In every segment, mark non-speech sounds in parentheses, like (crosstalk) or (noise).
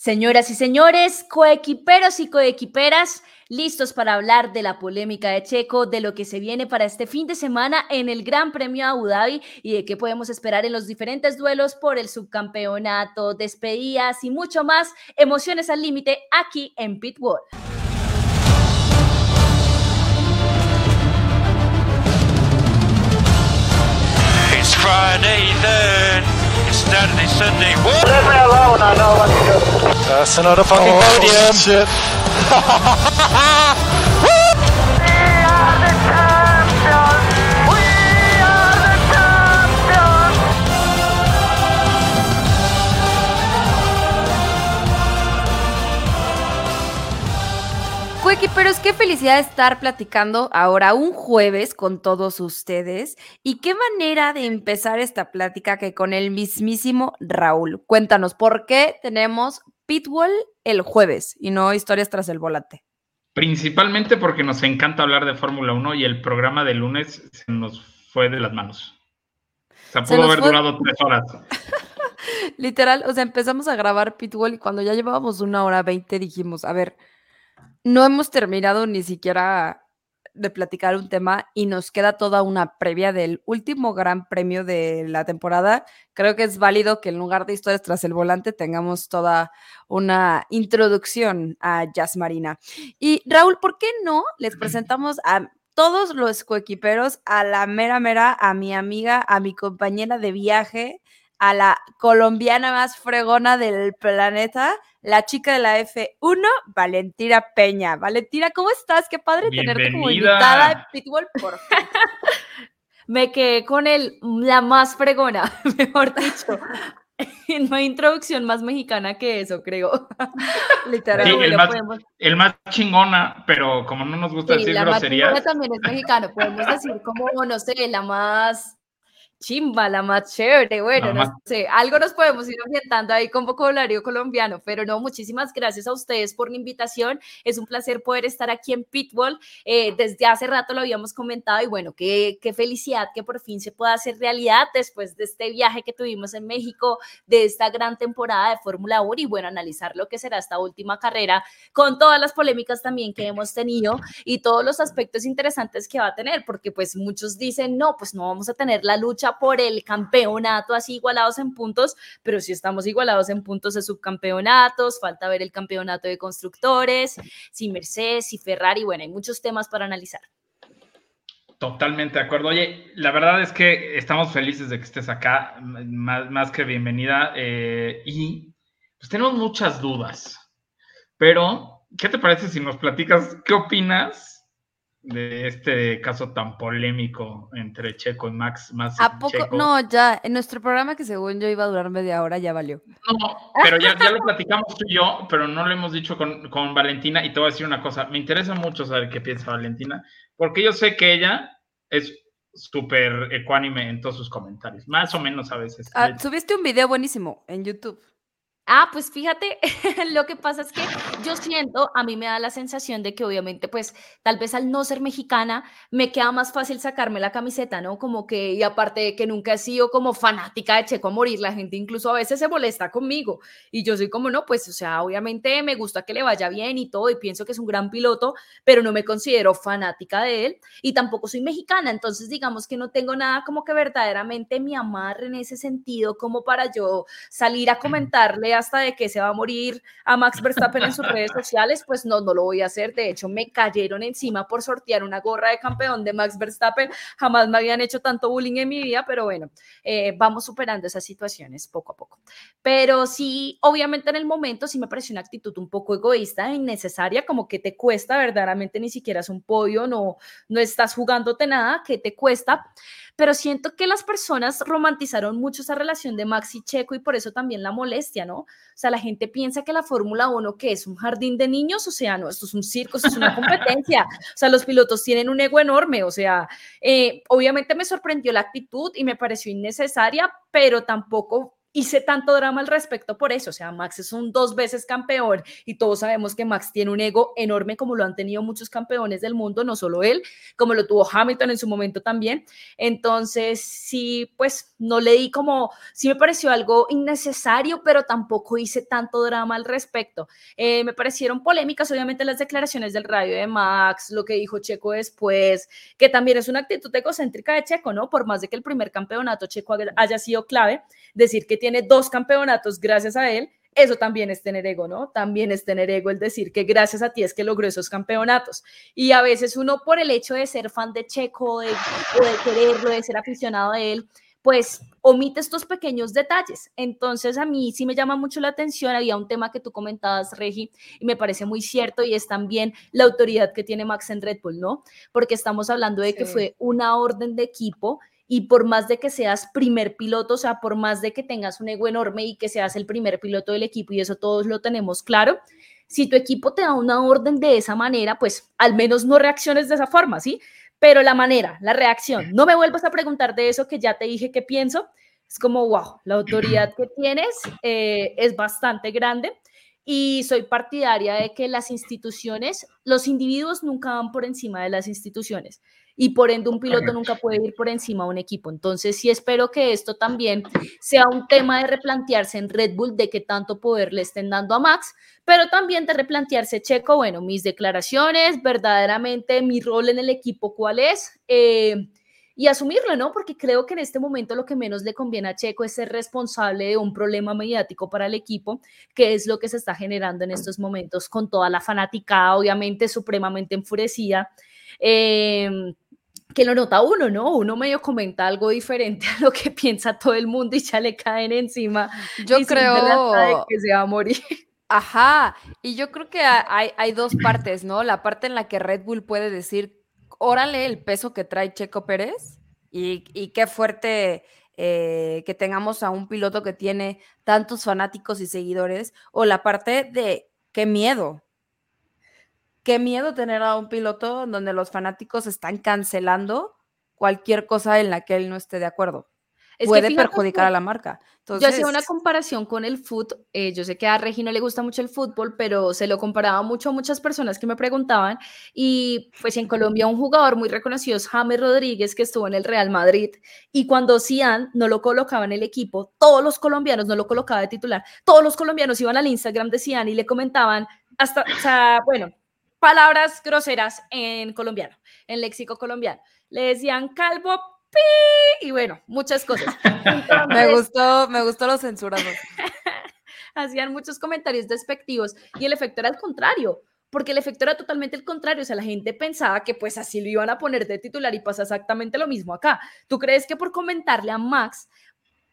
Señoras y señores, coequiperos y coequiperas, listos para hablar de la polémica de Checo, de lo que se viene para este fin de semana en el Gran Premio Abu Dhabi y de qué podemos esperar en los diferentes duelos por el subcampeonato, despedidas y mucho más. Emociones al límite aquí en Pitbull. It's Friday then. Saturday, Sunday. Leave me alone, I know what to do. That's another fucking oh, podium. Shit. Equiperos, qué felicidad estar platicando ahora un jueves con todos ustedes. Y qué manera de empezar esta plática que con el mismísimo Raúl. Cuéntanos, ¿por qué tenemos Pitbull el jueves y no historias tras el volante? Principalmente porque nos encanta hablar de Fórmula 1 y el programa de lunes se nos fue de las manos. O sea, pudo haber durado tres horas. (laughs) Literal, o sea, empezamos a grabar Pitbull y cuando ya llevábamos una hora veinte dijimos, a ver, no hemos terminado ni siquiera de platicar un tema y nos queda toda una previa del último gran premio de la temporada. Creo que es válido que en lugar de historias tras el volante tengamos toda una introducción a Jazz Marina. Y Raúl, ¿por qué no les presentamos a todos los coequiperos, a la mera mera, a mi amiga, a mi compañera de viaje, a la colombiana más fregona del planeta, la chica de la F1, Valentina Peña. Valentina, ¿cómo estás? Qué padre tenerte como invitada de Pitbull, por (laughs) Me quedé con el, la más fregona, (laughs) mejor dicho. (laughs) No hay introducción más mexicana que eso, creo. Literalmente. el, más, chingona, pero como no nos gusta decir groserías. también es mexicano, podemos decir como, no sé, la más chimba, la más chévere, bueno, no sé, algo nos podemos ir orientando ahí con vocabulario colombiano, pero no, muchísimas gracias a ustedes por la invitación, es un placer poder estar aquí en Pitbull, eh, desde hace rato lo habíamos comentado y bueno, qué, qué felicidad que por fin se pueda hacer realidad después de este viaje que tuvimos en México, de esta gran temporada de Fórmula 1 y bueno, analizar lo que será esta última carrera con todas las polémicas también que hemos tenido y todos los aspectos interesantes que va a tener, porque pues muchos dicen, no, pues no vamos a tener la lucha por el campeonato así igualados en puntos, pero si estamos igualados en puntos de subcampeonatos, falta ver el campeonato de constructores, si Mercedes, si Ferrari, bueno, hay muchos temas para analizar. Totalmente de acuerdo. Oye, la verdad es que estamos felices de que estés acá, más, más que bienvenida, eh, y pues tenemos muchas dudas, pero ¿qué te parece si nos platicas qué opinas de este caso tan polémico entre Checo y Max. Más ¿A poco? No, ya, en nuestro programa que según yo iba a durar media hora, ya valió. No, pero ya, ya lo platicamos tú y yo, pero no lo hemos dicho con, con, Valentina y te voy a decir una cosa, me interesa mucho saber qué piensa Valentina, porque yo sé que ella es súper ecuánime en todos sus comentarios, más o menos a veces. Ah, subiste un video buenísimo en YouTube. Ah, pues fíjate, (laughs) lo que pasa es que yo siento, a mí me da la sensación de que obviamente, pues tal vez al no ser mexicana, me queda más fácil sacarme la camiseta, ¿no? Como que, y aparte de que nunca he sido como fanática de Checo a morir, la gente incluso a veces se molesta conmigo. Y yo soy como, no, pues, o sea, obviamente me gusta que le vaya bien y todo y pienso que es un gran piloto, pero no me considero fanática de él y tampoco soy mexicana, entonces digamos que no tengo nada como que verdaderamente me amarre en ese sentido como para yo salir a comentarle hasta de que se va a morir a Max Verstappen en sus redes sociales, pues no, no lo voy a hacer. De hecho, me cayeron encima por sortear una gorra de campeón de Max Verstappen. Jamás me habían hecho tanto bullying en mi vida, pero bueno, eh, vamos superando esas situaciones poco a poco. Pero sí, obviamente en el momento sí me pareció una actitud un poco egoísta e innecesaria, como que te cuesta verdaderamente ni siquiera es un podio, no, no estás jugándote nada, que te cuesta pero siento que las personas romantizaron mucho esa relación de Max y Checo y por eso también la molestia, ¿no? O sea, la gente piensa que la Fórmula 1, que es un jardín de niños, o sea, no, esto es un circo, esto es una competencia, o sea, los pilotos tienen un ego enorme, o sea, eh, obviamente me sorprendió la actitud y me pareció innecesaria, pero tampoco hice tanto drama al respecto por eso. O sea, Max es un dos veces campeón y todos sabemos que Max tiene un ego enorme como lo han tenido muchos campeones del mundo, no solo él, como lo tuvo Hamilton en su momento también. Entonces, sí, pues no le di como, sí me pareció algo innecesario, pero tampoco hice tanto drama al respecto. Eh, me parecieron polémicas, obviamente, las declaraciones del radio de Max, lo que dijo Checo después, que también es una actitud egocéntrica de Checo, ¿no? Por más de que el primer campeonato Checo haya sido clave, decir que tiene dos campeonatos gracias a él, eso también es tener ego, ¿no? También es tener ego el decir que gracias a ti es que logró esos campeonatos. Y a veces uno por el hecho de ser fan de Checo, de, o de quererlo, de ser aficionado a él, pues omite estos pequeños detalles. Entonces a mí sí me llama mucho la atención, había un tema que tú comentabas, Regi, y me parece muy cierto, y es también la autoridad que tiene Max en Red Bull, ¿no? Porque estamos hablando de que fue una orden de equipo y por más de que seas primer piloto, o sea, por más de que tengas un ego enorme y que seas el primer piloto del equipo, y eso todos lo tenemos claro, si tu equipo te da una orden de esa manera, pues al menos no reacciones de esa forma, ¿sí? Pero la manera, la reacción, no me vuelvas a preguntar de eso que ya te dije que pienso, es como, wow, la autoridad que tienes eh, es bastante grande y soy partidaria de que las instituciones, los individuos nunca van por encima de las instituciones y por ende un piloto nunca puede ir por encima de un equipo. Entonces sí espero que esto también sea un tema de replantearse en Red Bull de qué tanto poder le estén dando a Max, pero también de replantearse Checo, bueno, mis declaraciones, verdaderamente mi rol en el equipo, cuál es. Eh, y asumirlo, ¿no? Porque creo que en este momento lo que menos le conviene a Checo es ser responsable de un problema mediático para el equipo, que es lo que se está generando en estos momentos con toda la fanática, obviamente supremamente enfurecida. Eh, que lo nota uno, ¿no? Uno medio comenta algo diferente a lo que (laughs) piensa todo el mundo y ya le caen encima. Yo creo que se va a morir. Ajá, y yo creo que hay, hay dos partes, ¿no? La parte en la que Red Bull puede decir, órale el peso que trae Checo Pérez y, y qué fuerte eh, que tengamos a un piloto que tiene tantos fanáticos y seguidores, o la parte de qué miedo, qué miedo tener a un piloto donde los fanáticos están cancelando cualquier cosa en la que él no esté de acuerdo. Puede perjudicar a la marca. Entonces, yo hacía una comparación con el fútbol. Eh, yo sé que a Regi no le gusta mucho el fútbol, pero se lo comparaba mucho a muchas personas que me preguntaban. Y pues en Colombia un jugador muy reconocido es James Rodríguez, que estuvo en el Real Madrid. Y cuando Cian no lo colocaba en el equipo, todos los colombianos no lo colocaba de titular. Todos los colombianos iban al Instagram de Cian y le comentaban hasta, o sea, bueno, palabras groseras en colombiano, en léxico colombiano. Le decían calvo, pi, y bueno, muchas cosas. (laughs) me gustó, me gustó lo censurado. (laughs) Hacían muchos comentarios despectivos y el efecto era el contrario, porque el efecto era totalmente el contrario, o sea, la gente pensaba que pues así lo iban a poner de titular y pasa exactamente lo mismo acá. ¿Tú crees que por comentarle a Max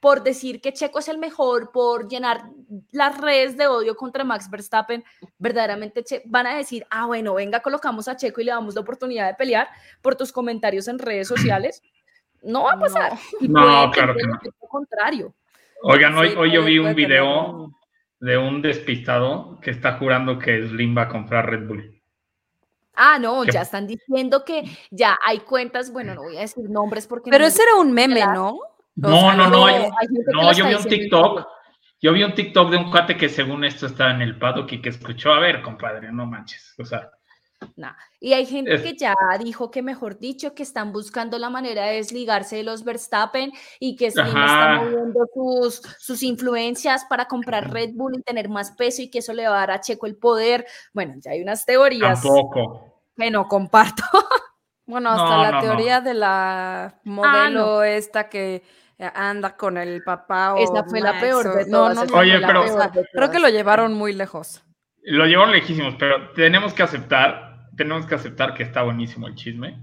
por decir que Checo es el mejor, por llenar las redes de odio contra Max Verstappen, verdaderamente van a decir, ah, bueno, venga, colocamos a Checo y le damos la oportunidad de pelear por tus comentarios en redes sociales. No va a pasar. No, claro que no. contrario. Oigan, hoy, hoy yo vi un video de un despistado que está jurando que Slim va a comprar Red Bull. Ah, no, ya están diciendo que ya hay cuentas, bueno, no voy a decir nombres porque... Pero ese era un meme, ¿no? No, no, no, no, yo, vi un TikTok, yo vi un TikTok de un cuate que según esto estaba en el paddock y que escuchó, a ver, compadre, no manches, o sea. Y hay gente que ya dijo que, mejor dicho, que están buscando la manera de desligarse de los Verstappen y que Slim está moviendo sus, sus influencias para comprar Red Bull y tener más peso y que eso le va a dar a Checo el poder. Bueno, ya hay unas teorías Tampoco. que no comparto. (laughs) bueno, hasta la teoría de la ah, modelo esta que anda con el papá. O Esa fue la peor No, no, Oye, pero creo que lo llevaron muy lejos. Lo llevaron lejísimos, pero tenemos que aceptar, tenemos que aceptar que está buenísimo el chisme.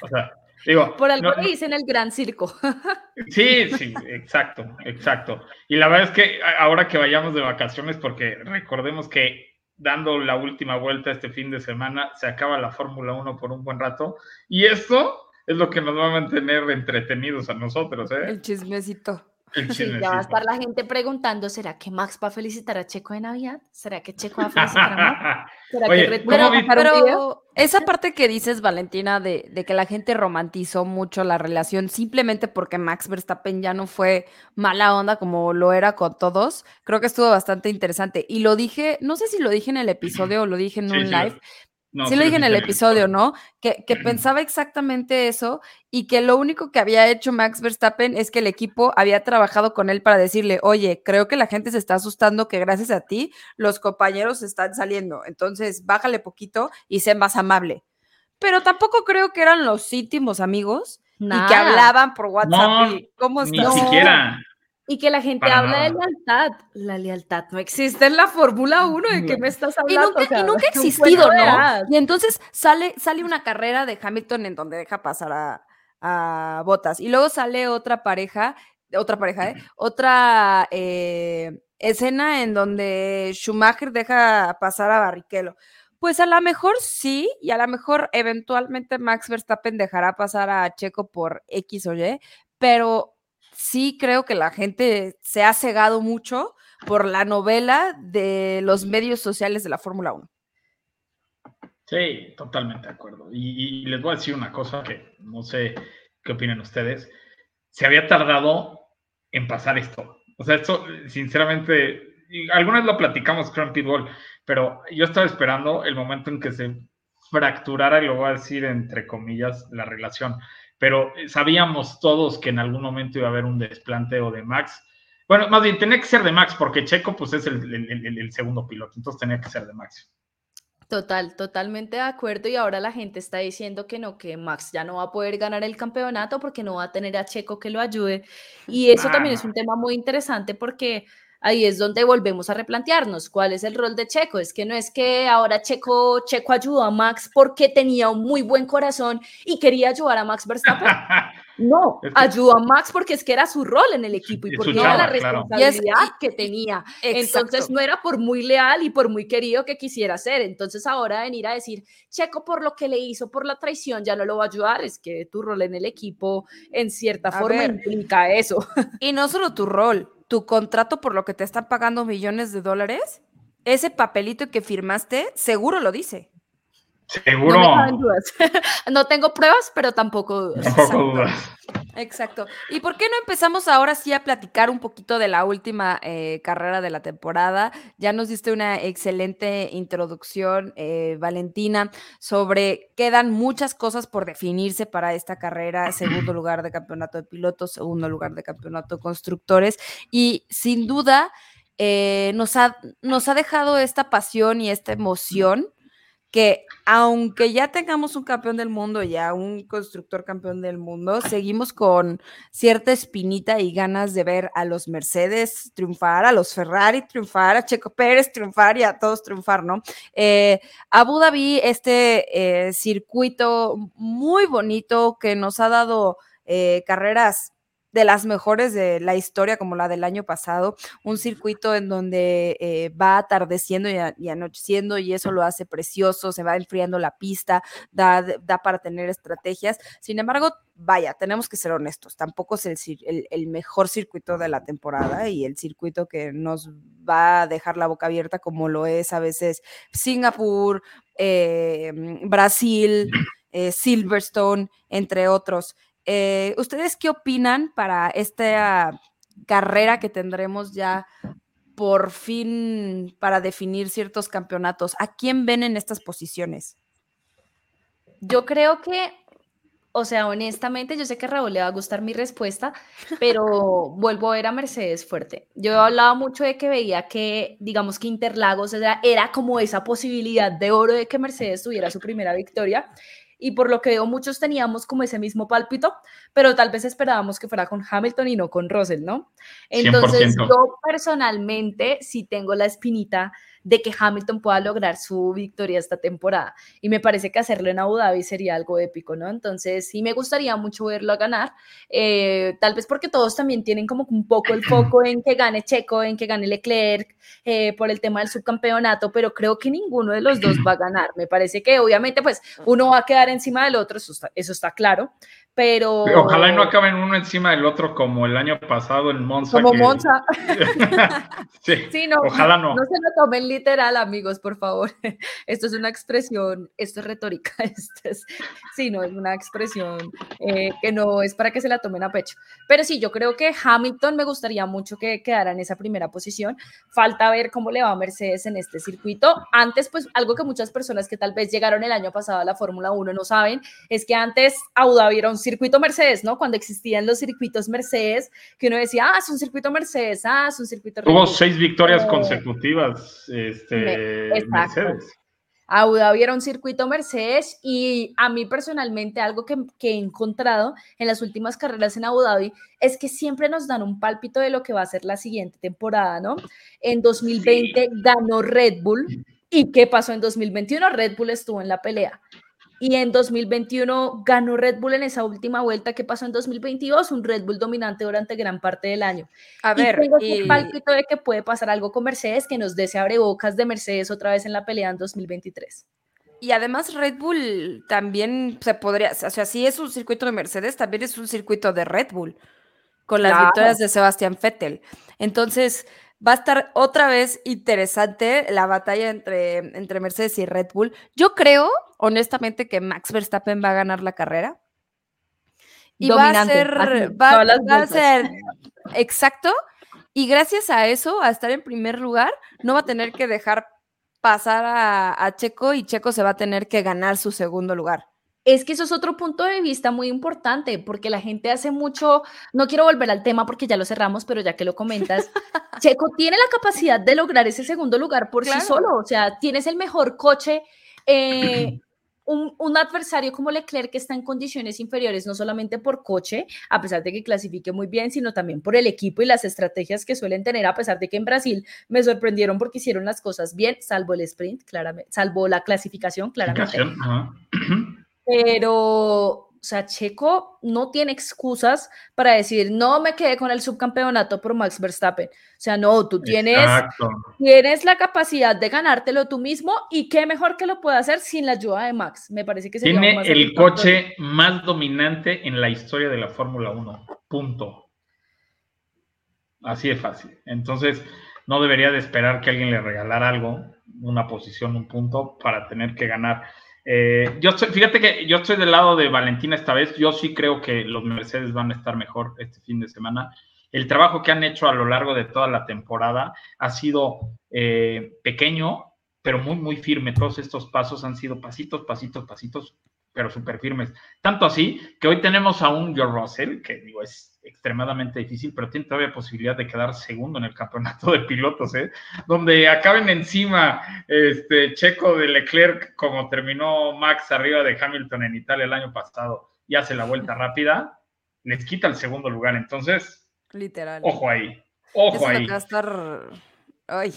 O sea, (laughs) digo. Por algo que dicen el gran circo. (laughs) Sí, sí, exacto, exacto. Y la verdad es que ahora que vayamos de vacaciones, porque recordemos que dando la última vuelta este fin de semana, se acaba la Fórmula 1 por un buen rato. Y esto es lo que nos va a mantener entretenidos a nosotros, ¿eh? El chismecito. El Sí, ya va a chismecito. estar la gente preguntando, ¿será que Max va a felicitar a Checo de Navidad? ¿Será que Checo va a felicitar a Max? ¿Será Oye, que Red Bull ¿cómo va a vi- sacar un video? Pero esa parte que dices, Valentina, de, de que la gente romantizó mucho la relación simplemente porque Max Verstappen ya no fue mala onda como lo era con todos, creo que estuvo bastante interesante. Y lo dije, no sé si lo dije en el episodio o lo dije en Sí, un sí live, no, sí lo dije en el episodio, ¿no? Que, que pensaba exactamente eso y que lo único que había hecho Max Verstappen es que el equipo había trabajado con él para decirle, oye, creo que la gente se está asustando que gracias a ti los compañeros están saliendo, entonces bájale poquito y sé más amable. Pero tampoco creo que eran los íntimos amigos y que hablaban por WhatsApp No, y ¿cómo Ni siquiera. Y que la gente Para habla de lealtad. La lealtad no existe en la Fórmula 1. ¿De qué me estás Y hablando? nunca, y nunca ha (laughs) existido, ¿no? Y entonces sale, sale una carrera de Hamilton en donde deja pasar a, a Botas. Y luego sale otra pareja, otra pareja, ¿eh? Otra eh, escena en donde Schumacher deja pasar a Barrichello. Pues a lo mejor sí, y a lo mejor eventualmente Max Verstappen dejará pasar a Checo por X o Y, pero sí creo que la gente se ha cegado mucho por la novela de los medios sociales de la Fórmula 1. Sí, totalmente de acuerdo. Y, y les voy a decir una cosa que no sé qué opinan ustedes. Se había tardado en pasar esto. O sea, esto, sinceramente, y alguna vez lo platicamos creo en Pitbull, pero yo estaba esperando el momento en que se fracturara, y lo voy a decir entre comillas, la relación. Pero sabíamos todos que en algún momento iba a haber un desplanteo de Max. Bueno, más bien tenía que ser de Max, porque Checo pues es el, el- el- el segundo piloto, entonces tenía que ser de Max. Total, totalmente de acuerdo. Y ahora la gente está diciendo que no, que Max ya no va a poder ganar el campeonato porque no va a tener a Checo que lo ayude. Y eso también es Ah. un tema muy interesante porque ahí es donde volvemos a replantearnos cuál es el rol de Checo. Es que no es que ahora Checo, Checo ayudó a Max porque tenía un muy buen corazón y quería ayudar a Max Verstappen. (laughs) No, ayudó a Max porque es que era su rol en el equipo y porque era la claro. responsabilidad que tenía. Exacto. Entonces no era por muy leal y por muy querido que quisiera ser. Entonces ahora venir a decir, Checo por lo que le hizo, por la traición, ya no lo va a ayudar, es que tu rol en el equipo en cierta A forma ver. implica eso. Y no solo tu rol, tu contrato por lo que te están pagando millones de dólares, ese papelito que firmaste seguro lo dice. Seguro. No me caben dudas. (laughs) no tengo pruebas, pero tampoco dudas. Tampoco dudas. Exacto. ¿Y por qué no empezamos ahora sí a platicar un poquito de la última eh, carrera de la temporada? Ya nos diste una excelente introducción, eh, Valentina, sobre quedan muchas cosas por definirse para esta carrera. (clears throat) Segundo lugar de campeonato de pilotos, segundo lugar de campeonato de constructores. Y sin duda eh, nos, ha, nos ha dejado esta pasión y esta emoción que aunque ya tengamos un campeón del mundo, ya un constructor campeón del mundo, seguimos con cierta espinita y ganas de ver a los Mercedes triunfar, a los Ferrari triunfar, a Checo Pérez triunfar y a todos triunfar, ¿no? Eh, Abu Dhabi, este eh, circuito muy bonito que nos ha dado eh, carreras de las mejores de la historia, como la del año pasado, un circuito en donde eh, va atardeciendo y, anocheciendo y eso lo hace precioso, se va enfriando la pista, da, da para tener estrategias. Sin embargo, vaya, tenemos que ser honestos, tampoco es el- el mejor circuito de la temporada y el circuito que nos va a dejar la boca abierta como lo es a veces Singapur, eh, Brasil, eh, Silverstone, entre otros. Eh, ¿Ustedes qué opinan para esta carrera que tendremos ya por fin para definir ciertos campeonatos? ¿A quién ven en estas posiciones? Yo creo que, o sea, honestamente, yo sé que a Raúl le va a gustar mi respuesta, pero (laughs) vuelvo a ver a Mercedes fuerte. Yo hablaba mucho de que veía que, digamos que Interlagos era, era como esa posibilidad de oro de que Mercedes tuviera su primera victoria. Y por lo que veo, muchos teníamos como ese mismo pálpito, pero tal vez esperábamos que fuera con Hamilton y no con Russell, ¿no? Entonces, 100%. yo personalmente sí tengo la espinita de que Hamilton pueda lograr su victoria esta temporada. Y me parece que hacerlo en Abu Dhabi sería algo épico, ¿no? Entonces, sí me gustaría mucho verlo a ganar. eh, tal vez porque todos también tienen como un poco el foco en que gane Checo, en que gane Leclerc, eh, por el tema del subcampeonato, pero creo que ninguno de los dos va a ganar. Me parece que obviamente, pues, uno va a quedar encima del otro, eso está, eso está claro, pero... Ojalá y no acaben uno encima del otro como el año pasado en Monza. Como que- Monza. (laughs) sí, Sí, no, ojalá no. No se lo tomen literal, amigos, por favor. (laughs) Esto es una expresión, esto es retórica, (laughs) esto es, sí, no, es una expresión eh, que no es para que se la tomen a pecho. Pero sí, yo creo que Hamilton me gustaría mucho que quedara en esa primera posición. Falta ver cómo le va a Mercedes en este circuito. Antes, pues, algo que muchas personas que tal vez llegaron el año pasado a la Fórmula 1 no saben, es que antes Abu Dhabi era un circuito Mercedes, ¿no? Cuando existían los circuitos Mercedes, que uno decía, ah, es un circuito Mercedes, ah, es un circuito Tuvo Bull". seis victorias Eh, consecutivas este, exacto. Mercedes. Abu Dhabi era un circuito Mercedes y a mí personalmente algo que, que he encontrado en las últimas carreras en Abu Dhabi es que siempre nos dan un pálpito de lo que va a ser la siguiente temporada, ¿no? En 2020 ganó Red Bull y ¿qué pasó en 2021? Red Bull estuvo en la pelea. Y en 2021 ganó Red Bull en esa última vuelta. ¿Qué pasó en 2022? Un Red Bull dominante durante gran parte del año. A Y ver, tengo ese y- pálpito de que puede pasar algo con Mercedes que nos dé ese abrebocas de Mercedes otra vez en la pelea en 2023. Y además Red Bull también se podría, o sea, si es un circuito de Mercedes, también es un circuito de Red Bull, con las Claro. victorias de Sebastián Vettel. Entonces, va a estar otra vez interesante la batalla entre, entre Mercedes y Red Bull. Yo creo, honestamente, que Max Verstappen va a ganar la carrera. Y Dominante, va a ser, va, a ser, exacto. Y gracias a eso, a estar en primer lugar, no va a tener que dejar pasar a, a Checo y Checo se va a tener que ganar su segundo lugar. Es que eso es otro punto de vista muy importante, porque la gente hace mucho, no quiero volver al tema porque ya lo cerramos, pero ya que lo comentas, (laughs) Checo tiene la capacidad de lograr ese segundo lugar por Claro. sí solo, o sea, tienes el mejor coche, eh, (clears throat) un, un adversario como Leclerc que está en condiciones inferiores, no solamente por coche, a pesar de que clasifique muy bien, sino también por el equipo y las estrategias que suelen tener, a pesar de que en Brasil me sorprendieron porque hicieron las cosas bien, salvo el sprint, claramente, salvo la clasificación, claramente Clasificación, ajá. (clears throat) pero, o sea, Checo no tiene excusas para decir, no me quedé con el subcampeonato por Max Verstappen. O sea, no, tú tienes, Exacto. tienes la capacidad de ganártelo tú mismo y qué mejor que lo pueda hacer sin la ayuda de Max. Me parece que sería Tiene más el coche más dominante en la historia de la Fórmula 1. Punto. Así de fácil. Entonces, no debería de esperar que alguien le regalara algo, una posición, un punto, para tener que ganar. Eh, yo estoy, fíjate que yo estoy del lado de Valentina esta vez. Yo sí creo que los Mercedes van a estar mejor este fin de semana. El trabajo que han hecho a lo largo de toda la temporada ha sido eh, pequeño, pero muy, muy firme. Todos estos pasos han sido pasitos, pasitos, pasitos, pero súper firmes. Tanto así que hoy tenemos a un George Russell, que digo, es extremadamente difícil, pero tiene todavía posibilidad de quedar segundo en el campeonato de pilotos, ¿eh? donde acaben encima este Checo de Leclerc, como terminó Max arriba de Hamilton en Italia el año pasado, y hace la vuelta (laughs) rápida, les quita el segundo lugar. Entonces, Literal. ojo ahí, ojo ahí. va a estar. Ay.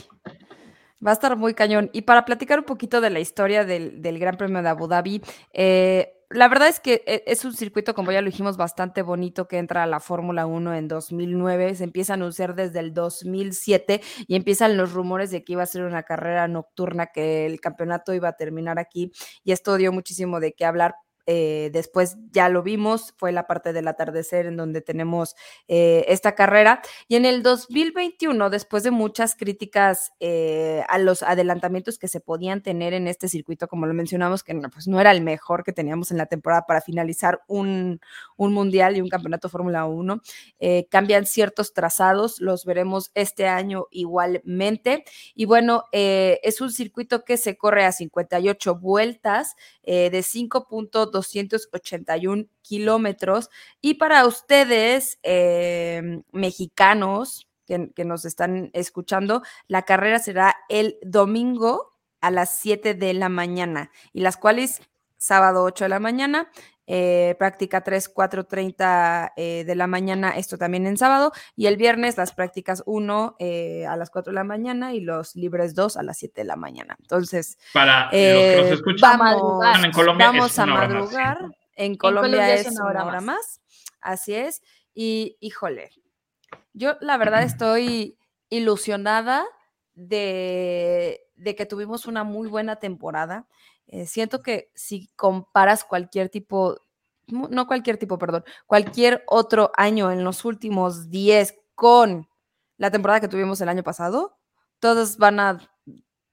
Va a estar muy cañón. Y para platicar un poquito de la historia del, del Gran Premio de Abu Dhabi, eh, la verdad es que e- es un circuito, como ya lo dijimos, bastante bonito que entra a la Fórmula 1 en 2009. Se empieza a anunciar desde el 2007 y empiezan los rumores de que iba a ser una carrera nocturna, que el campeonato iba a terminar aquí. Y esto dio muchísimo de qué hablar. Eh, después ya lo vimos, fue la parte del atardecer en donde tenemos eh, esta carrera. Y en el 2021, después de muchas críticas eh, a los adelantamientos que se podían tener en este circuito, como lo mencionamos, que no, pues no era el mejor que teníamos en la temporada para finalizar un, un mundial y un campeonato Fórmula 1, cambian ciertos trazados, los veremos este año igualmente. Y bueno, es un circuito que se corre a 58 vueltas de 5.2 281 kilómetros. Y para ustedes, em, mexicanos que, que nos están escuchando, la carrera será el domingo a las 7 de la mañana y las cuales sábado 8 de la mañana eh, práctica 3, 4, 30 eh, de la mañana, esto también en sábado, y el viernes las prácticas 1 eh, a las 4 de la mañana y los libres 2 a las 7 de la mañana. Entonces, Para eh, los que nos escuchan, vamos, en Colombia vamos es a una hora más, sí. madrugar. En Colombia, Colombia es una hora, más. Así es. Y híjole, yo la verdad estoy ilusionada de, de que tuvimos una muy buena temporada. Eh, siento que si comparas cualquier tipo no cualquier tipo, perdón, cualquier otro año en los últimos 10 con la temporada que tuvimos el año pasado, todas van a,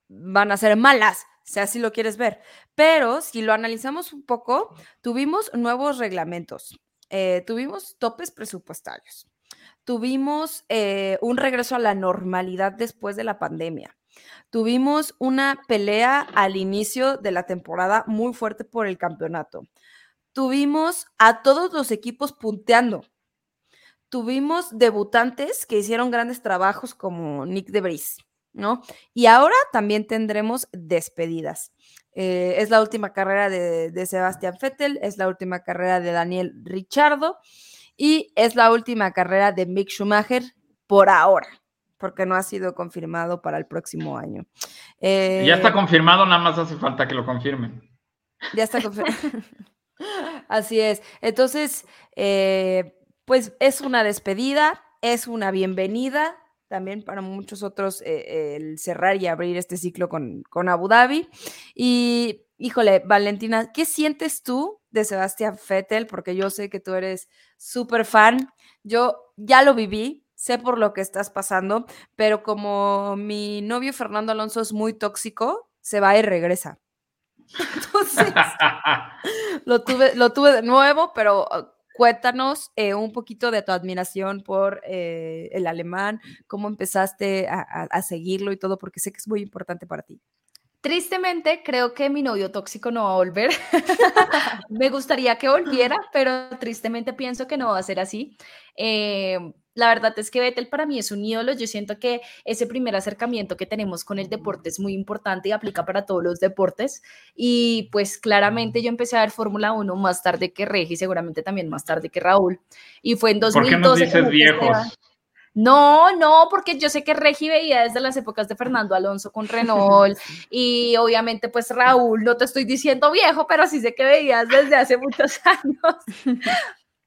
van a ser malas, si así lo quieres ver. Pero si lo analizamos un poco, tuvimos nuevos reglamentos, eh, tuvimos topes presupuestarios, tuvimos eh, un regreso a la normalidad después de la pandemia. Tuvimos una pelea al inicio de la temporada muy fuerte por el campeonato. Tuvimos a todos los equipos punteando. Tuvimos debutantes que hicieron grandes trabajos como Nick DeBris, ¿no? Y ahora también tendremos despedidas. Eh, es la última carrera de, de Sebastián Vettel, es la última carrera de Daniel Richardo y es la última carrera de Mick Schumacher por ahora porque no ha sido confirmado para el próximo año. ya está eh, confirmado, nada más hace falta que lo confirmen. Ya está confirmado. (laughs) Así es. Entonces, eh, pues es una despedida, es una bienvenida también para muchos otros eh, el cerrar y abrir este ciclo con, con Abu Dhabi. Y híjole, Valentina, ¿qué sientes tú de Sebastián Vettel? Porque yo sé que tú eres súper fan. Yo ya lo viví, sé por lo que estás pasando, pero como mi novio Fernando Alonso es muy tóxico, se va y regresa. (laughs) Entonces, lo tuve, lo tuve de nuevo, pero uh, cuéntanos eh, un poquito de tu admiración por eh, el alemán, cómo empezaste a, seguirlo y todo, porque sé que es muy importante para ti. Tristemente, creo que mi novio tóxico no va a volver. (laughs) Me gustaría que volviera, pero tristemente pienso que no va a ser así. Eh, la verdad es que Vettel para mí es un ídolo. Yo siento que ese primer acercamiento que tenemos con el deporte es muy importante y aplica para todos los deportes. Y pues claramente yo empecé a ver Fórmula 1 más tarde que Regi, seguramente también más tarde que Raúl. Y fue en 2012. ¿Por qué nos dices viejos? No, no, porque yo sé que Regi veía desde las épocas de Fernando Alonso con Renault (laughs) y obviamente pues Raúl, no te estoy diciendo viejo, pero sí sé que veías desde hace muchos (laughs) años.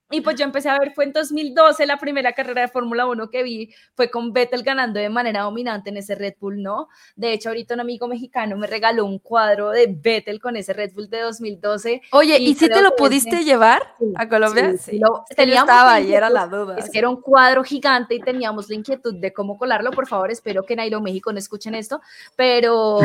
Y pues yo empecé a ver, fue en 2012 la primera carrera de Fórmula 1 que vi, fue con Vettel ganando de manera dominante en ese Red Bull, ¿no? De hecho, ahorita un amigo mexicano me regaló un cuadro de Vettel con ese Red Bull de 2012. Oye, ¿y, si te lo pudiste llevar a Colombia? Sí, sí. Lo, estaba y era la duda. Es que era un cuadro gigante y teníamos la inquietud de cómo colarlo. Por favor, espero que Nairo México no escuchen esto, pero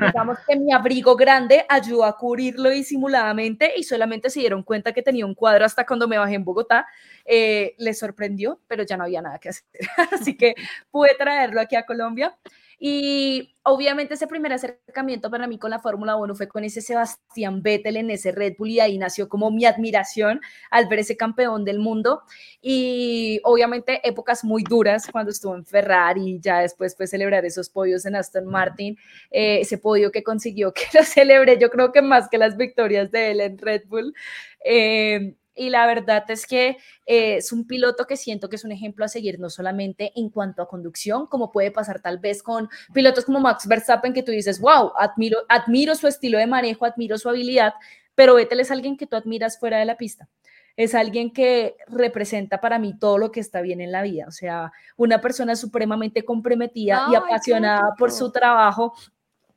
digamos que mi abrigo grande ayudó a cubrirlo disimuladamente y solamente se dieron cuenta que tenía un cuadro hasta cuando me bajé en Bogotá, eh, le sorprendió, pero ya no había nada que hacer. (laughs) Así que pude traerlo aquí a Colombia. Y obviamente ese primer acercamiento para mí con la Fórmula 1 fue con ese Sebastián Vettel en ese Red Bull y ahí nació como mi admiración al ver ese campeón del mundo y obviamente épocas muy duras cuando estuvo en Ferrari ya después fue celebrar esos podios en Aston Martin, eh, ese podio que consiguió (laughs) que lo celebré yo creo que más que las victorias de él en Red Bull. Eh, y la verdad es que eh, es un piloto que siento que es un ejemplo a seguir, no solamente en cuanto a conducción, como puede pasar tal vez con pilotos como Max Verstappen, que tú dices, wow, admiro, admiro su estilo de manejo, admiro su habilidad, pero Vettel es alguien que tú admiras fuera de la pista. Es alguien que representa para mí todo lo que está bien en la vida, o sea, una persona supremamente comprometida y apasionada por su trabajo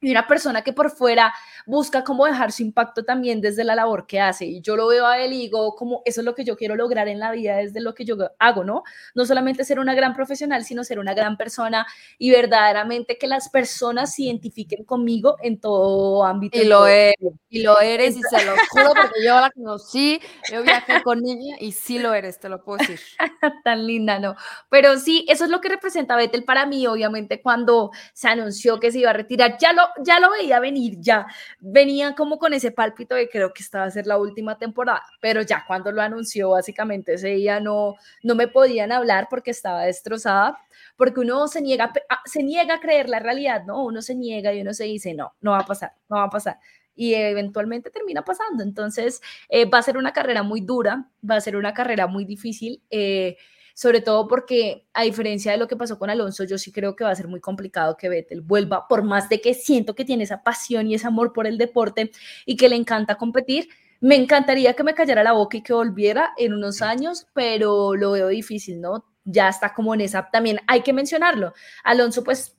y una persona que por fuera busca cómo dejar su impacto también desde la labor que hace. Y yo lo veo a él y digo, como eso es lo que yo quiero lograr en la vida desde lo que yo hago, ¿no? No solamente ser una gran profesional, sino ser una gran persona y verdaderamente que las personas se identifiquen conmigo en todo ámbito. Y lo eres, y lo eres, y se lo juro porque yo la conocí, yo viajé con ella y sí lo eres, te lo puedo decir. (laughs) Tan linda, ¿no? Pero sí, eso es lo que representa Betel para mí, obviamente, cuando se anunció que se iba a retirar. Ya lo ya lo veía venir, ya venía como con ese pálpito de creo que esta va a ser la última temporada, pero ya cuando lo anunció, básicamente ese día no, no me podían hablar porque estaba destrozada, porque uno se niega, se niega a creer la realidad, ¿no? Uno se niega y uno se dice, no, no va a pasar, no va a pasar y eventualmente termina pasando. Entonces, eh, va a ser una carrera muy dura, va a ser una carrera muy difícil. Eh, sobre todo porque a diferencia de lo que pasó con Alonso, yo sí creo que va a ser muy complicado que Vettel vuelva, por más de que siento que tiene esa pasión y ese amor por el deporte y que le encanta competir. Me encantaría que me callara la boca y que volviera en unos años, pero lo veo difícil, ¿no? Ya está como en esa, también hay que mencionarlo. Alonso, pues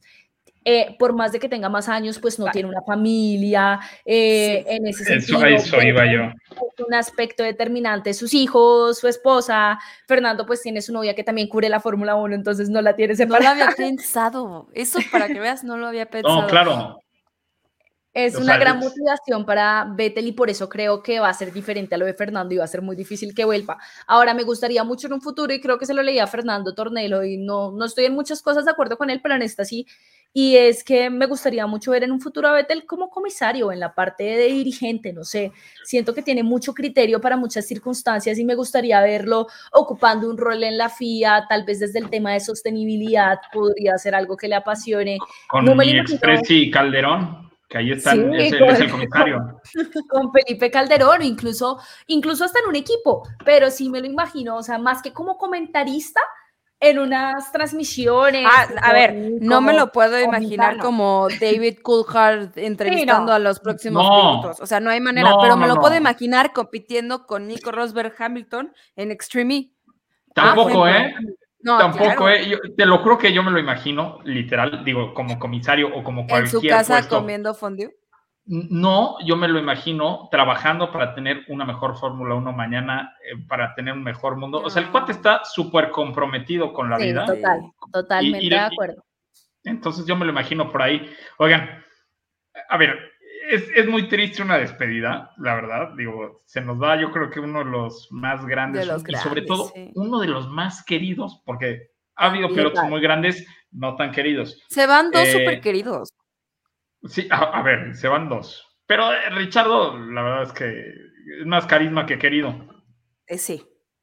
eh, por más de que tenga más años, pues no tiene una familia, eh, en ese sentido. Eso, eso iba yo. Un aspecto determinante, sus hijos, su esposa, Fernando pues tiene su novia que también cubre la Fórmula 1, entonces no la tiene No separada. lo había pensado. Eso para que veas, no lo había (laughs) pensado. No, claro. Es O una gran motivación para Vettel y por eso creo que va a ser diferente a lo de Fernando y va a ser muy difícil que vuelva. Ahora me gustaría mucho en un futuro y creo que se lo leía a Fernando Tornelo y no, no estoy en muchas cosas de acuerdo con él, pero en esta sí. Y es que me gustaría mucho ver en un futuro a Vettel como comisario en la parte de dirigente, no sé. Siento que tiene mucho criterio para muchas circunstancias y me gustaría verlo ocupando un rol en la FIA, tal vez desde el tema de sostenibilidad podría ser algo que le apasione. Con No me. Expressi y Calderón, que ahí están, Sí, es, el, con- es el comisario. (laughs) con Felipe Calderón, incluso, incluso hasta en un equipo, pero sí me lo imagino, o sea, más que como comentarista en unas transmisiones. Ah, a como- ver, no me lo puedo imaginar comentarlo. como David Coulthard entrevistando a los próximos No. pilotos. O sea, no hay manera, No, pero me no, lo puedo imaginar compitiendo con Nico Rosberg Hamilton en Extreme E. Tampoco, Ah, ¿eh? No, Tampoco, claro. ¿eh? Yo te lo juro que yo me lo imagino, literal, digo, como comisario o como En cualquier su casa puesto. comiendo fondue. No, yo me lo imagino trabajando para tener una mejor Fórmula 1 mañana, eh, para tener un mejor mundo. O sea, el cuate está súper comprometido con la Sí, vida. total, totalmente Y- y- de acuerdo. Entonces yo me lo imagino por ahí. Oigan, a ver, es, es muy triste una despedida, la verdad. Digo, se nos va, yo creo que uno de los más grandes y sobre todo sí. uno de los más queridos, porque ha habido pilotos muy grandes, no tan queridos. Se van dos Eh, súper queridos. Sí, a, a ver, se van dos. Pero eh, Richardo, la verdad es que es más carisma que querido. Eh, sí,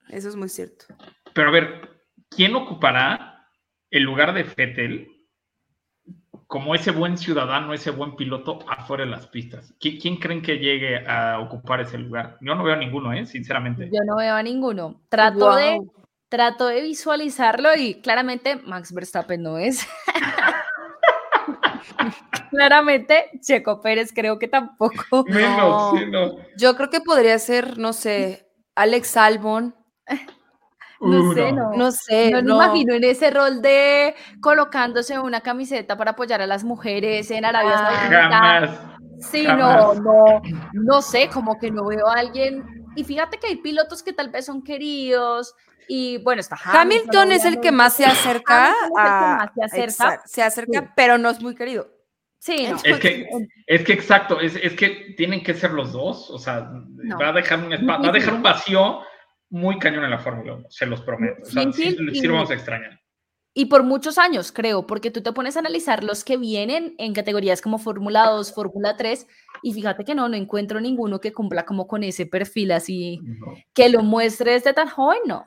eso es muy cierto. Pero a ver, ¿quién ocupará el lugar de Fettel como ese buen ciudadano, ese buen piloto afuera de las pistas? ¿Qui- ¿Quién creen que llegue a ocupar ese lugar? Yo no veo a ninguno, ¿eh? Sinceramente. Yo no veo a ninguno. Trato de trato de visualizarlo y claramente Max Verstappen no es. (laughs) claramente Checo Pérez creo que tampoco. (laughs) Menos, No. sí, no. Yo creo que podría ser, no sé, Alex Albon. (laughs) No Uh, sé, no. No sé. No me no. imagino en ese rol de colocándose una camiseta para apoyar a las mujeres en Arabia Ah, Saudita. Jamás. Sí, jamás. no, no, no sé, como que no veo a alguien. Y fíjate que hay pilotos que tal vez son queridos. Y bueno, está Hamilton es el que más se acerca Hamilton es el que a. más se acerca. Exacto, se acerca, Sí. pero no es muy querido. Sí, no. Es que, es que exacto, es, es que tienen que ser los dos. O sea, va, a dejar un va a dejar un vacío muy cañón en la Fórmula 1, se los prometo. O sea, sí, Difícil sí y- lo vamos a extrañar. Y por muchos años, creo, porque tú te pones a analizar los que vienen en categorías como Fórmula 2, Fórmula 3, y fíjate que no, no encuentro ninguno que cumpla como con ese perfil así, No, que lo muestre desde tan joven, no.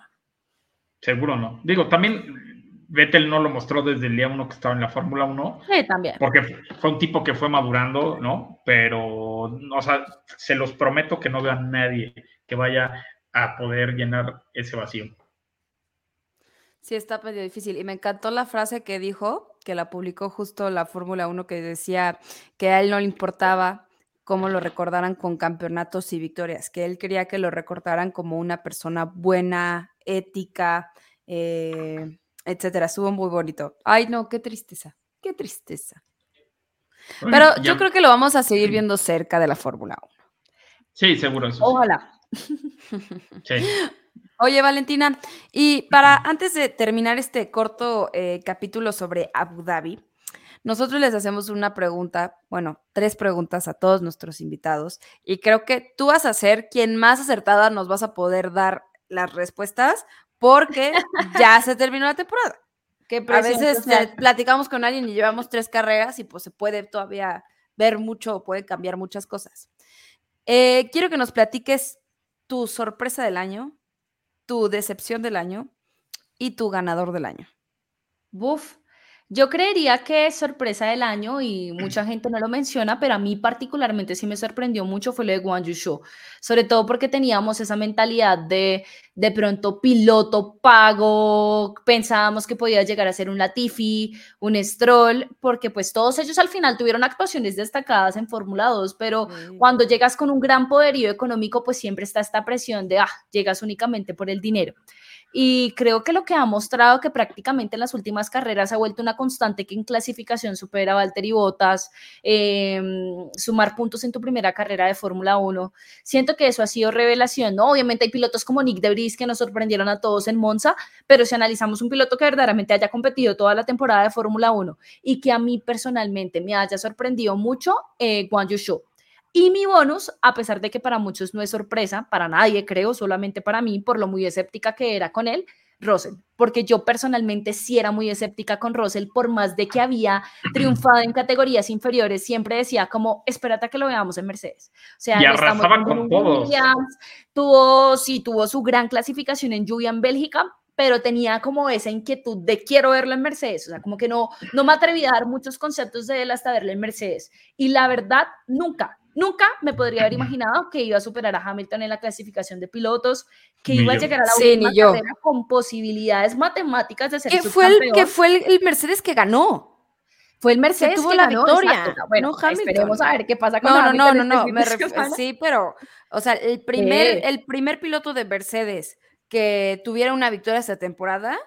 seguro no. Digo, también Vettel no lo mostró desde el día uno que estaba en la Fórmula 1, Sí, también. porque fue un tipo que fue madurando, ¿no? Pero, o sea, se los prometo que no veo a nadie que vaya a poder llenar ese vacío. Sí, está medio difícil. Y me encantó la frase que dijo, que la publicó justo la Fórmula 1, que decía que a él no le importaba cómo lo recordaran con campeonatos y victorias, que él quería que lo recordaran como una persona buena, ética, eh, etcétera. Estuvo muy bonito. Ay, no, qué tristeza, qué tristeza. Pero Ya- yo creo que lo vamos a seguir viendo cerca de la Fórmula 1. Sí, seguro eso. Ojalá. Sí. (laughs) Oye, Valentina, y para antes de terminar este corto eh, capítulo sobre Abu Dhabi, nosotros les hacemos una pregunta, bueno, tres preguntas a todos nuestros invitados, y creo que tú vas a ser quien más acertada nos vas a poder dar las respuestas, porque ya se terminó la temporada. Qué A veces social. eh, platicamos con alguien y llevamos tres carreras y pues se puede todavía ver mucho o puede cambiar muchas cosas. Eh, quiero que nos platiques tu sorpresa del año, tu decepción del año y tu ganador del año. Buf. Yo creería que es sorpresa del año y (clears throat) mucha gente no lo menciona, pero a mí particularmente sí me sorprendió mucho fue lo de Guan Yu sobre todo porque teníamos esa mentalidad de de pronto piloto pago, pensábamos que podía llegar a ser un Latifi, un Stroll, porque pues todos ellos al final tuvieron actuaciones destacadas en Fórmula 2, pero cuando llegas con un gran poderío económico, pues siempre está esta presión de, ah, llegas únicamente por el dinero. Y creo que lo que ha mostrado que prácticamente en las últimas carreras ha vuelto una constante que en clasificación supera a Valtteri Bottas, em, sumar puntos en tu primera carrera de Fórmula 1. Siento que eso ha sido revelación, ¿no? Obviamente hay pilotos como Nick De que nos sorprendieron a todos en Monza, pero si analizamos un piloto que verdaderamente haya competido toda la temporada de Fórmula 1 y que a mí personalmente me haya sorprendido mucho, eh, Guan Yu Zhou. Y mi bonus, a pesar de que para muchos no es sorpresa, para nadie creo, solamente para mí, por lo muy escéptica que era con él, Russell, porque yo personalmente sí era muy escéptica con Russell, por más de que había triunfado en categorías inferiores, siempre decía como, espérate a que lo veamos en Mercedes. O sea, y arrasaba con todos. Williams, tuvo, sí, tuvo su gran clasificación en lluvia en Bélgica, pero tenía como esa inquietud de quiero verlo en Mercedes, o sea, como que no, no me atreví a dar muchos conceptos de él hasta verlo en Mercedes. Y la verdad, nunca, nunca me podría haber imaginado que iba a superar a Hamilton en la clasificación de pilotos, que iba a llegar a la sí, última carrera con posibilidades matemáticas de ser ¿Qué fue el, ¿Qué fue el, el, Mercedes que ganó? Fue el Mercedes que tuvo que la ganó, victoria. exacto. Bueno, no Hamilton. esperemos a ver qué pasa con No, no, Hamilton no, no, este no. fin me sí, pero, o sea, el primer, el primer piloto de Mercedes que tuviera una victoria esta temporada,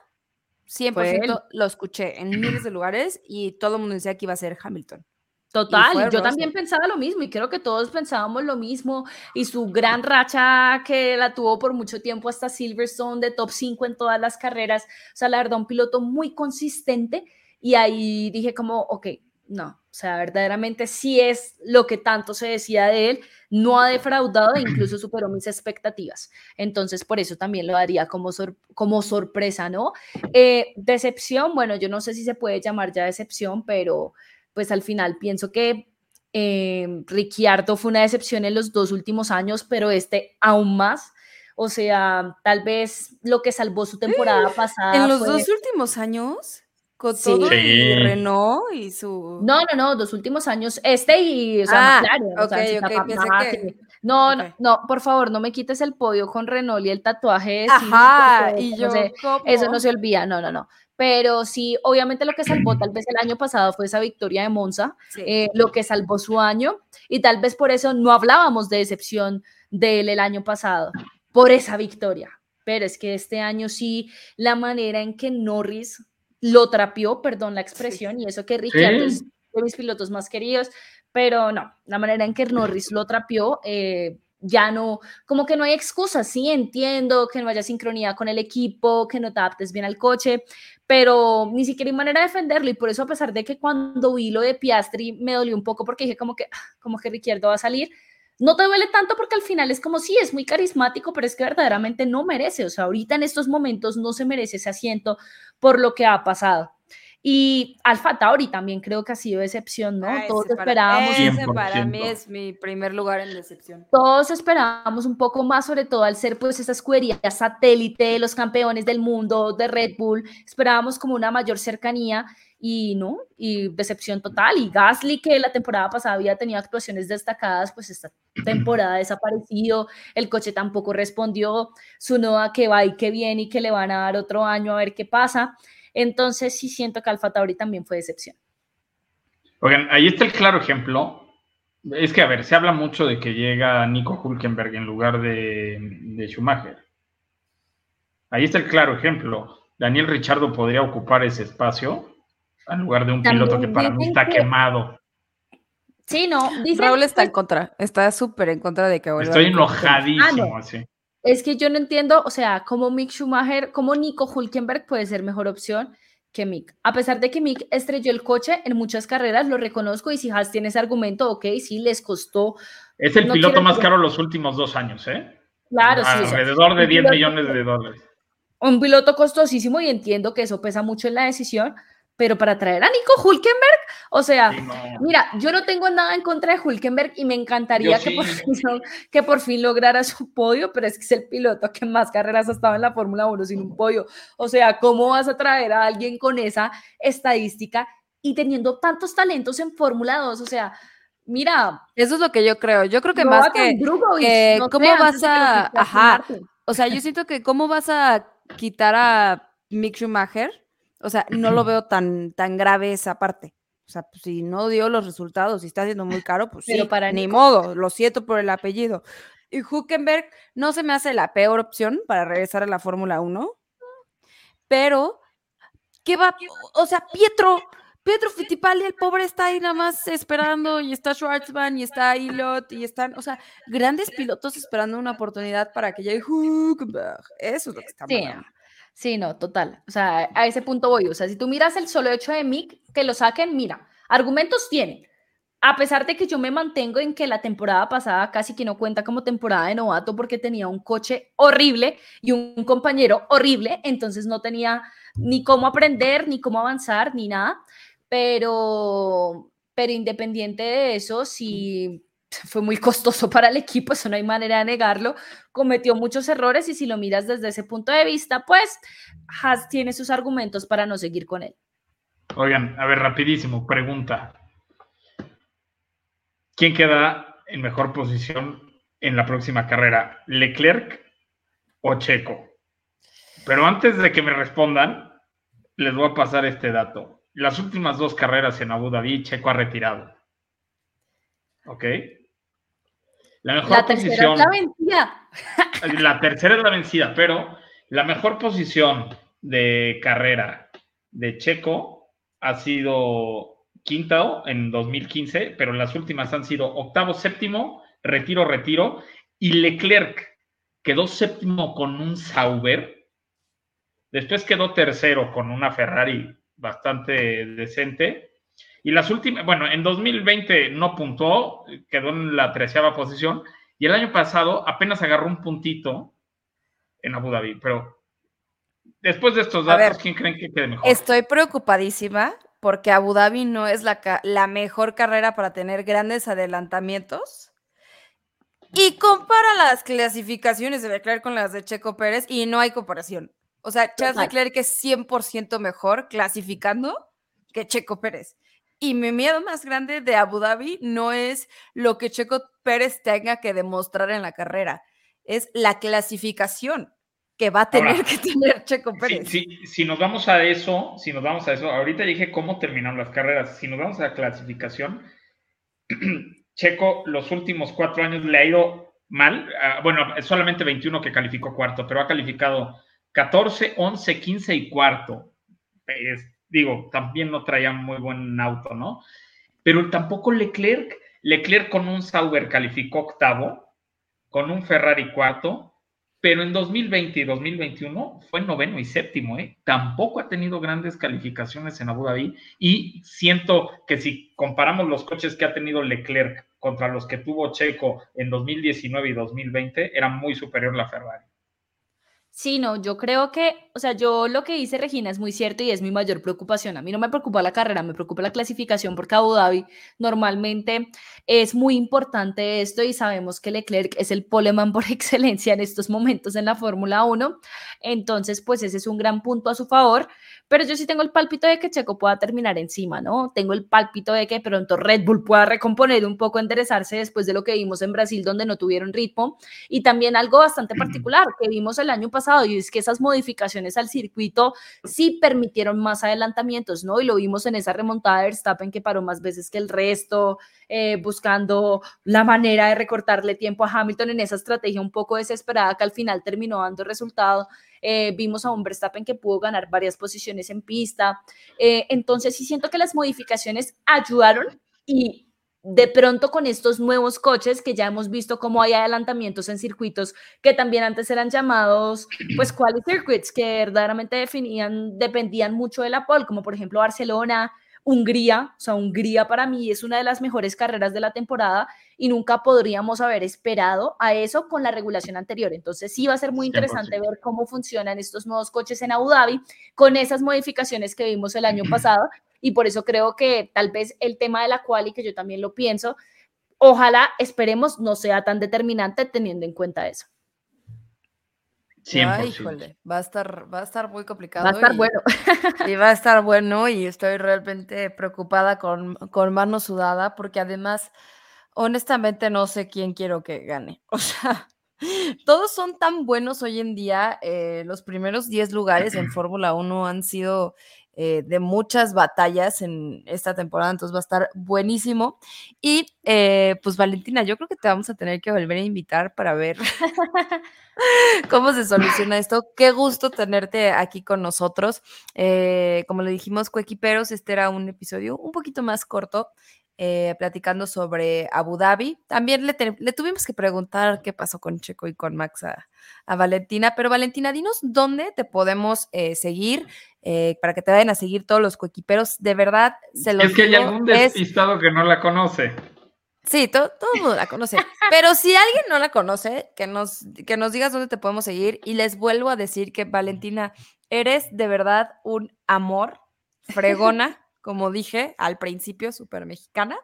100% lo escuché en miles de lugares y todo el mundo decía que iba a ser Hamilton. Total, yo también pensaba lo mismo y creo que todos pensábamos lo mismo y su gran racha que la tuvo por mucho tiempo hasta Silverstone de top 5 en todas las carreras, o sea, la verdad, un piloto muy consistente y ahí dije como, ok, no, o sea, verdaderamente sí es lo que tanto se decía de él, no ha defraudado e incluso superó mis expectativas. Entonces, por eso también lo daría como, sor- como sorpresa, ¿no? Eh, decepción, bueno, yo no sé si se puede llamar ya decepción, pero pues al final pienso que eh, Ricciardo fue una decepción en los dos últimos años, pero este aún más. O sea, tal vez lo que salvó su temporada (gasps) pasada. en los fue- dos últimos años, con Sí. todo y Sí. Renault y su... No, no, no, dos últimos años, este y, o sea, Ah, McLaren, o sea, pensé que- sí. No, no, ok. no, por favor, no me quites el podio con Renault y el tatuaje de Ajá, porque y yo, no ¿cómo? eso no se olvida, no, no, no. Pero sí, obviamente lo que salvó (clears throat) tal vez el año pasado fue esa victoria de Monza, Sí. eh, lo que salvó su año, y tal vez por eso no hablábamos de decepción de él el año pasado, por esa victoria. Pero es que este año sí, la manera en que Norris lo trapeó, perdón la expresión, y eso que Ricciardo es de mis pilotos más queridos, pero no, la manera en que Norris lo trapeó, eh, ya no, como que no hay excusas, sí, entiendo que no haya sincronía con el equipo, que no te adaptes bien al coche, pero ni siquiera hay manera de defenderlo, y por eso a pesar de que cuando vi lo de Piastri me dolió un poco porque dije como que, ah, como que Ricciardo va a salir, no te duele tanto porque al final es como sí, es muy carismático, pero es que verdaderamente no merece, o sea, ahorita en estos momentos no se merece ese asiento por lo que ha pasado. Y Alfa Tauri también creo que ha sido decepción, ¿no? Ah, Todos ese para- esperábamos, Ese para mí 100%. es mi primer lugar en decepción. todos esperábamos un poco más, sobre todo al ser pues esa escudería satélite de los campeones del mundo de Red Bull, esperábamos como una mayor cercanía y no, y decepción total. Y Gasly, que la temporada pasada había tenido actuaciones destacadas, pues esta (clears throat) temporada ha desaparecido, el coche tampoco respondió, su Noda que va y que viene y que le van a dar otro año a ver qué pasa. Entonces sí siento que Alfa Tauri también fue decepción. Oigan, ahí está el claro ejemplo. Es que, a ver, se habla mucho de que llega Nico Hulkenberg en lugar de, de Schumacher. Ahí está el claro ejemplo. Daniel Richardo podría ocupar ese espacio en lugar de un También piloto que para mí está que- quemado. Sí, no, dicen, Raúl está en contra, está súper en contra de que vuelva Estoy enojadísimo, Ah, así. Es que yo no entiendo, o sea, cómo Mick Schumacher, cómo Nico Hulkenberg puede ser mejor opción que Mick. A pesar de que Mick estrelló el coche en muchas carreras, lo reconozco y si Haas tiene ese argumento, ok, sí, les costó. Es el No piloto quiero más caro los últimos dos años, ¿eh? Claro, sí. Alrededor de un 10 piloto- millones de dólares. Un piloto costosísimo y entiendo que eso pesa mucho en la decisión, pero para traer a Nico Hulkenberg, o sea, Sí, no. Mira, yo no tengo nada en contra de Hulkenberg y me encantaría Yo que, por fin, que por fin lograra su podio, pero es que es el piloto que más carreras ha estado en la Fórmula 1 sin un podio. O sea, ¿cómo vas a traer a alguien con esa estadística y teniendo tantos talentos en Fórmula 2? O sea, mira, Eso es lo que yo creo. Yo creo que más que, no cómo vas a, ajá, o sea, yo siento que cómo vas a quitar a Mick Schumacher, o sea, no lo veo tan, tan grave esa parte. O sea, pues, si no dio los resultados y está haciendo muy caro, pues Pero sí, para ni Nico- modo, lo siento por el apellido. Y Huckenberg no se me hace la peor opción para regresar a la Fórmula 1. pero ¿qué va? O sea, Pietro, Pietro Fittipaldi, el pobre está ahí nada más esperando y está Schwartzman y está Ilot y están, o sea, grandes pilotos esperando una oportunidad para que llegue Huckenberg. Eso es lo que está Sí, sí, no, total. O sea, a ese punto voy. O sea, si tú miras el solo hecho de Mick, que lo saquen, mira, argumentos tiene. A pesar de que yo me mantengo en que la temporada pasada casi que no cuenta como temporada de novato porque tenía un coche horrible y un compañero horrible, entonces no tenía ni cómo aprender, ni cómo avanzar, ni nada pero, pero independiente de eso, sí fue muy costoso para el equipo, eso no hay manera de negarlo, cometió muchos errores y si lo miras desde ese punto de vista, pues Haas tiene sus argumentos para no seguir con él. Oigan, a ver, rapidísimo, pregunta. ¿Quién queda en mejor posición en la próxima carrera? ¿Leclerc o Checo? Pero antes de que me respondan, les voy a pasar este dato las últimas dos carreras en Abu Dhabi, Checo ha retirado. ¿Ok? La mejor posición. Es la vencida. la tercera es la vencida, pero la mejor posición de carrera de Checo ha sido quinto en 2015, pero las últimas han sido octavo, séptimo, retiro, retiro, y Leclerc quedó séptimo con un Sauber, después quedó tercero con una Ferrari bastante decente. Y las últimas, bueno, en 2020 no puntuó, quedó en la treceava posición. Y el año pasado apenas agarró un puntito en Abu Dhabi. Pero después de estos datos, ¿quién creen que quede mejor? Estoy preocupadísima porque Abu Dhabi no es la, la mejor carrera para tener grandes adelantamientos. Y compara las clasificaciones de Leclerc con las de Checo Pérez y no hay comparación. O sea, Charles Leclerc es 100% mejor clasificando que Checo Pérez. Y mi miedo más grande de Abu Dhabi no es lo que Checo Pérez tenga que demostrar en la carrera, es la clasificación que va a tener que tener Checo Pérez. Si, nos vamos a eso, si nos vamos a eso, ahorita dije cómo terminaron las carreras. Si nos vamos a la clasificación, (clears throat) Checo los últimos cuatro años le ha ido mal. Ah, bueno, es solamente 21 que calificó cuarto, pero ha calificado 14, 11, 15 y cuarto. Digo, también no traía muy buen auto, ¿no? Pero tampoco Leclerc. Leclerc con un Sauber calificó octavo, con un Ferrari cuarto, pero en 2020 y 2021 fue noveno y séptimo, ¿eh? Tampoco ha tenido grandes calificaciones en Abu Dhabi y siento que si comparamos los coches que ha tenido Leclerc contra los que tuvo Checo en 2019 y 2020, era muy superior la Ferrari. Sí, no, yo creo que, o sea, yo lo que dice Regina es muy cierto y es mi mayor preocupación. A mí no me preocupa la carrera, me preocupa la clasificación porque Abu Dhabi normalmente es muy importante esto y sabemos que Leclerc es el poleman por (laughs) excelencia en estos momentos en la Fórmula 1. Entonces, pues ese es un gran punto a su favor, pero yo sí tengo el pálpito de que Checo pueda terminar encima, ¿no? Tengo el pálpito de que pronto Red Bull pueda recomponer un poco, enderezarse después de lo que vimos en Brasil donde no tuvieron ritmo y también algo bastante particular que vimos el año pasado y es que esas modificaciones al circuito sí permitieron más adelantamientos, ¿no? Y lo vimos en esa remontada de Verstappen que paró más veces que el resto, eh, buscando la manera de recortarle tiempo a Hamilton en esa estrategia un poco desesperada que al final terminó dando resultado. Eh, vimos a un Verstappen que pudo ganar varias posiciones en pista. Eh, entonces sí siento que las modificaciones ayudaron y de pronto con estos nuevos coches que ya hemos visto cómo hay adelantamientos en circuitos que también antes eran llamados pues quality circuits que verdaderamente definían dependían mucho de la pole como por ejemplo Barcelona Hungría, o sea, Hungría para mí es una de las mejores carreras de la temporada y nunca podríamos haber esperado a eso con la regulación anterior. Entonces sí va a ser muy interesante ver cómo funcionan estos nuevos coches en Abu Dhabi con esas modificaciones que vimos el año (clears throat) pasado y por eso creo que tal vez el tema de la quali, que yo también lo pienso, ojalá, esperemos, no sea tan determinante teniendo en cuenta eso. Híjole, va a estar, va a estar muy complicado. Va a estar bueno. (laughs) Y va a estar bueno y estoy realmente preocupada con, con mano sudada porque además, honestamente, no sé quién quiero que gane. (laughs) O sea, todos son tan buenos hoy en día. Eh, los primeros 10 lugares en (clears throat) Fórmula 1 han sido eh, de muchas batallas en esta temporada, entonces va a estar buenísimo. Y eh, pues Valentina, yo creo que te vamos a tener que volver a invitar para ver (laughs) cómo se soluciona esto. Qué gusto tenerte aquí con nosotros. Eh, como le dijimos, Cuequiperos, este era un episodio un poquito más corto. Platicando sobre Abu Dhabi. También le, tuvimos que preguntar qué pasó con Checo y con Max a, Valentina, pero Valentina, dinos dónde te podemos seguir, eh, para que te vayan a seguir todos los coequiperos. De verdad, se los Es que hay algún despistado que no la conoce. Sí, todo, todo el mundo la conoce. Pero si alguien no la conoce, que nos, que nos digas dónde te podemos seguir. Y les vuelvo a decir que, Valentina, eres de verdad un amor, fregona, como dije al principio, súper mexicana,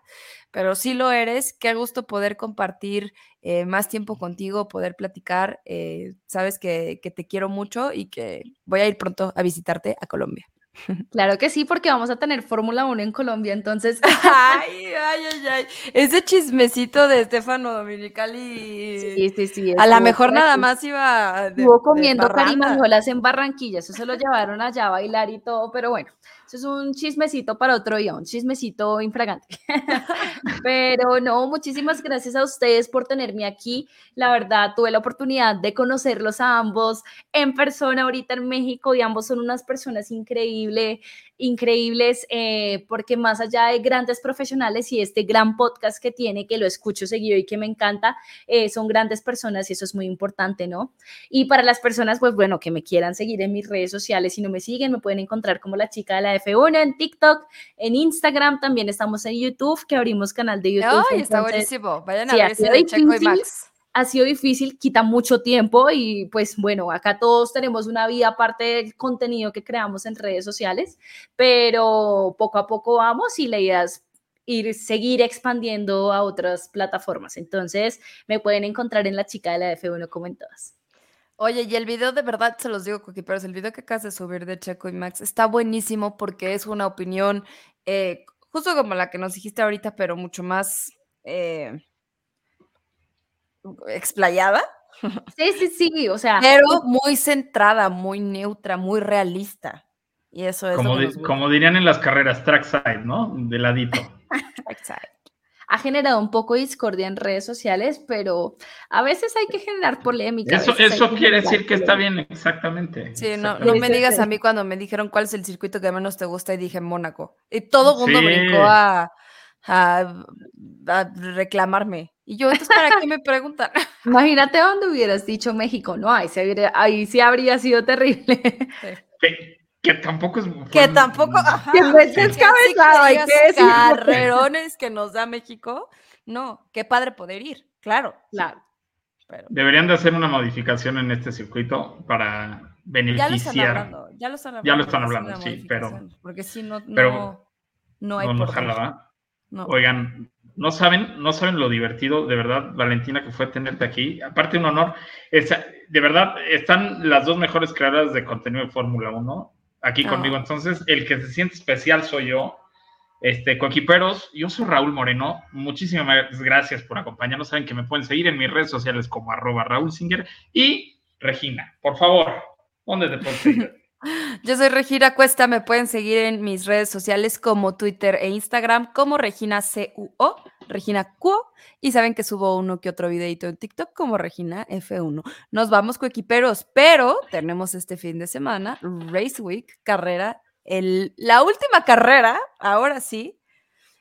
pero sí lo eres. Qué gusto poder compartir eh, más tiempo contigo, poder platicar. Eh, sabes que, que te quiero mucho y que voy a ir pronto a visitarte a Colombia. (laughs) Claro que sí, porque vamos a tener Fórmula 1 en Colombia, entonces. (laughs) ay, ay, ay, ay. Ese chismecito de Estefano Dominicali. Sí, sí, sí. A lo mejor nada más iba. Estuvo comiendo carimañolas en Barranquilla, eso se lo llevaron allá a bailar y todo, pero bueno. Eso es un chismecito para otro día, un chismecito infragante. (laughs) (laughs) Pero no, muchísimas gracias a ustedes por tenerme aquí. La verdad, tuve la oportunidad de conocerlos a ambos en persona ahorita en México y ambos son unas personas increíbles increíbles, eh, porque más allá de grandes profesionales y este gran podcast que tiene, que lo escucho seguido y que me encanta, eh, son grandes personas y eso es muy importante, ¿no? Y para las personas, pues bueno, que me quieran seguir en mis redes sociales, si no me siguen, me pueden encontrar como la chica de la F1 en TikTok, en Instagram, también estamos en YouTube, que abrimos canal de YouTube. ¡Ay, está buenísimo! Vayan a ver de Checo y Max ha sido difícil, quita mucho tiempo y pues bueno, acá todos tenemos una vida aparte del contenido que creamos en redes sociales, pero poco a poco vamos y la idea es ir, seguir expandiendo a otras plataformas. Entonces me pueden encontrar en la chica de la F1 como en todas. Oye, y el video de verdad se los digo, Cookie, pero el video que acabas de subir de Checo y Max está buenísimo porque es una opinión eh, justo como la que nos dijiste ahorita, pero mucho más... Eh, explayada. Sí, sí, sí, o sea. Pero muy centrada, muy neutra, muy realista. Y eso es. Como, como dirían en las carreras, trackside, ¿no? De ladito. (laughs) trackside. Ha generado un poco de discordia en redes sociales, pero a veces hay que generar polémica. Eso, eso quiere decir que está bien, exactamente. Sí, No, no, me digas a mí cuando me dijeron cuál es el circuito que menos te gusta y dije Mónaco. Y todo el mundo brincó a, a, reclamarme. Y yo, entonces, ¿para qué me preguntan? (laughs) Imagínate dónde hubieras dicho México, no, ahí, se ahí sí habría sido terrible. Que, tampoco es... Que tampoco... que no es descabezado, hay que decir. Carrerones que nos da México. No, qué padre poder ir, claro. Claro. Deberían de hacer una modificación en este circuito para beneficiar. Ya lo están hablando, ya lo están hablando. Ya lo están hablando, sí, pero... Porque si no, no, no hay no, por Oigan, no saben, no saben lo divertido, de verdad, Valentina, que fue tenerte aquí. Aparte, un honor. de verdad, están las dos mejores creadoras de contenido de Fórmula 1 aquí ah. conmigo. Entonces, el que se siente especial soy yo. Este, Coquiperos, yo soy Raúl Moreno. Muchísimas gracias por acompañarnos. Saben que me pueden seguir en mis redes sociales como arroba Raúl Singer y Regina. Por favor, ¿dónde te seguir? (laughs) Yo soy Regina Cuesta, me pueden seguir en mis redes sociales como Twitter e Instagram como Regina CUO, Regina Cuo, y saben que subo uno que otro videito en TikTok como Regina F1. Nos vamos coequiperos, pero tenemos este fin de semana Race Week, carrera, la última carrera, ahora sí,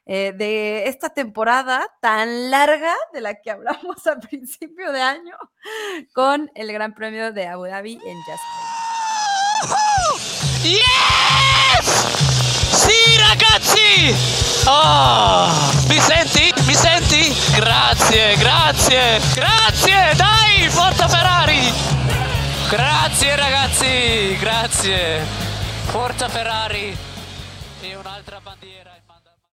eh, de esta temporada tan larga de la que hablamos (laughs) al principio de año con el Gran Premio de Abu Dhabi en Jasper. Yes! Sì, ragazzi! Oh, mi senti? Mi senti? Grazie, grazie, grazie! Dai, forza Ferrari! Grazie ragazzi, grazie! Forza Ferrari e un'altra bandiera.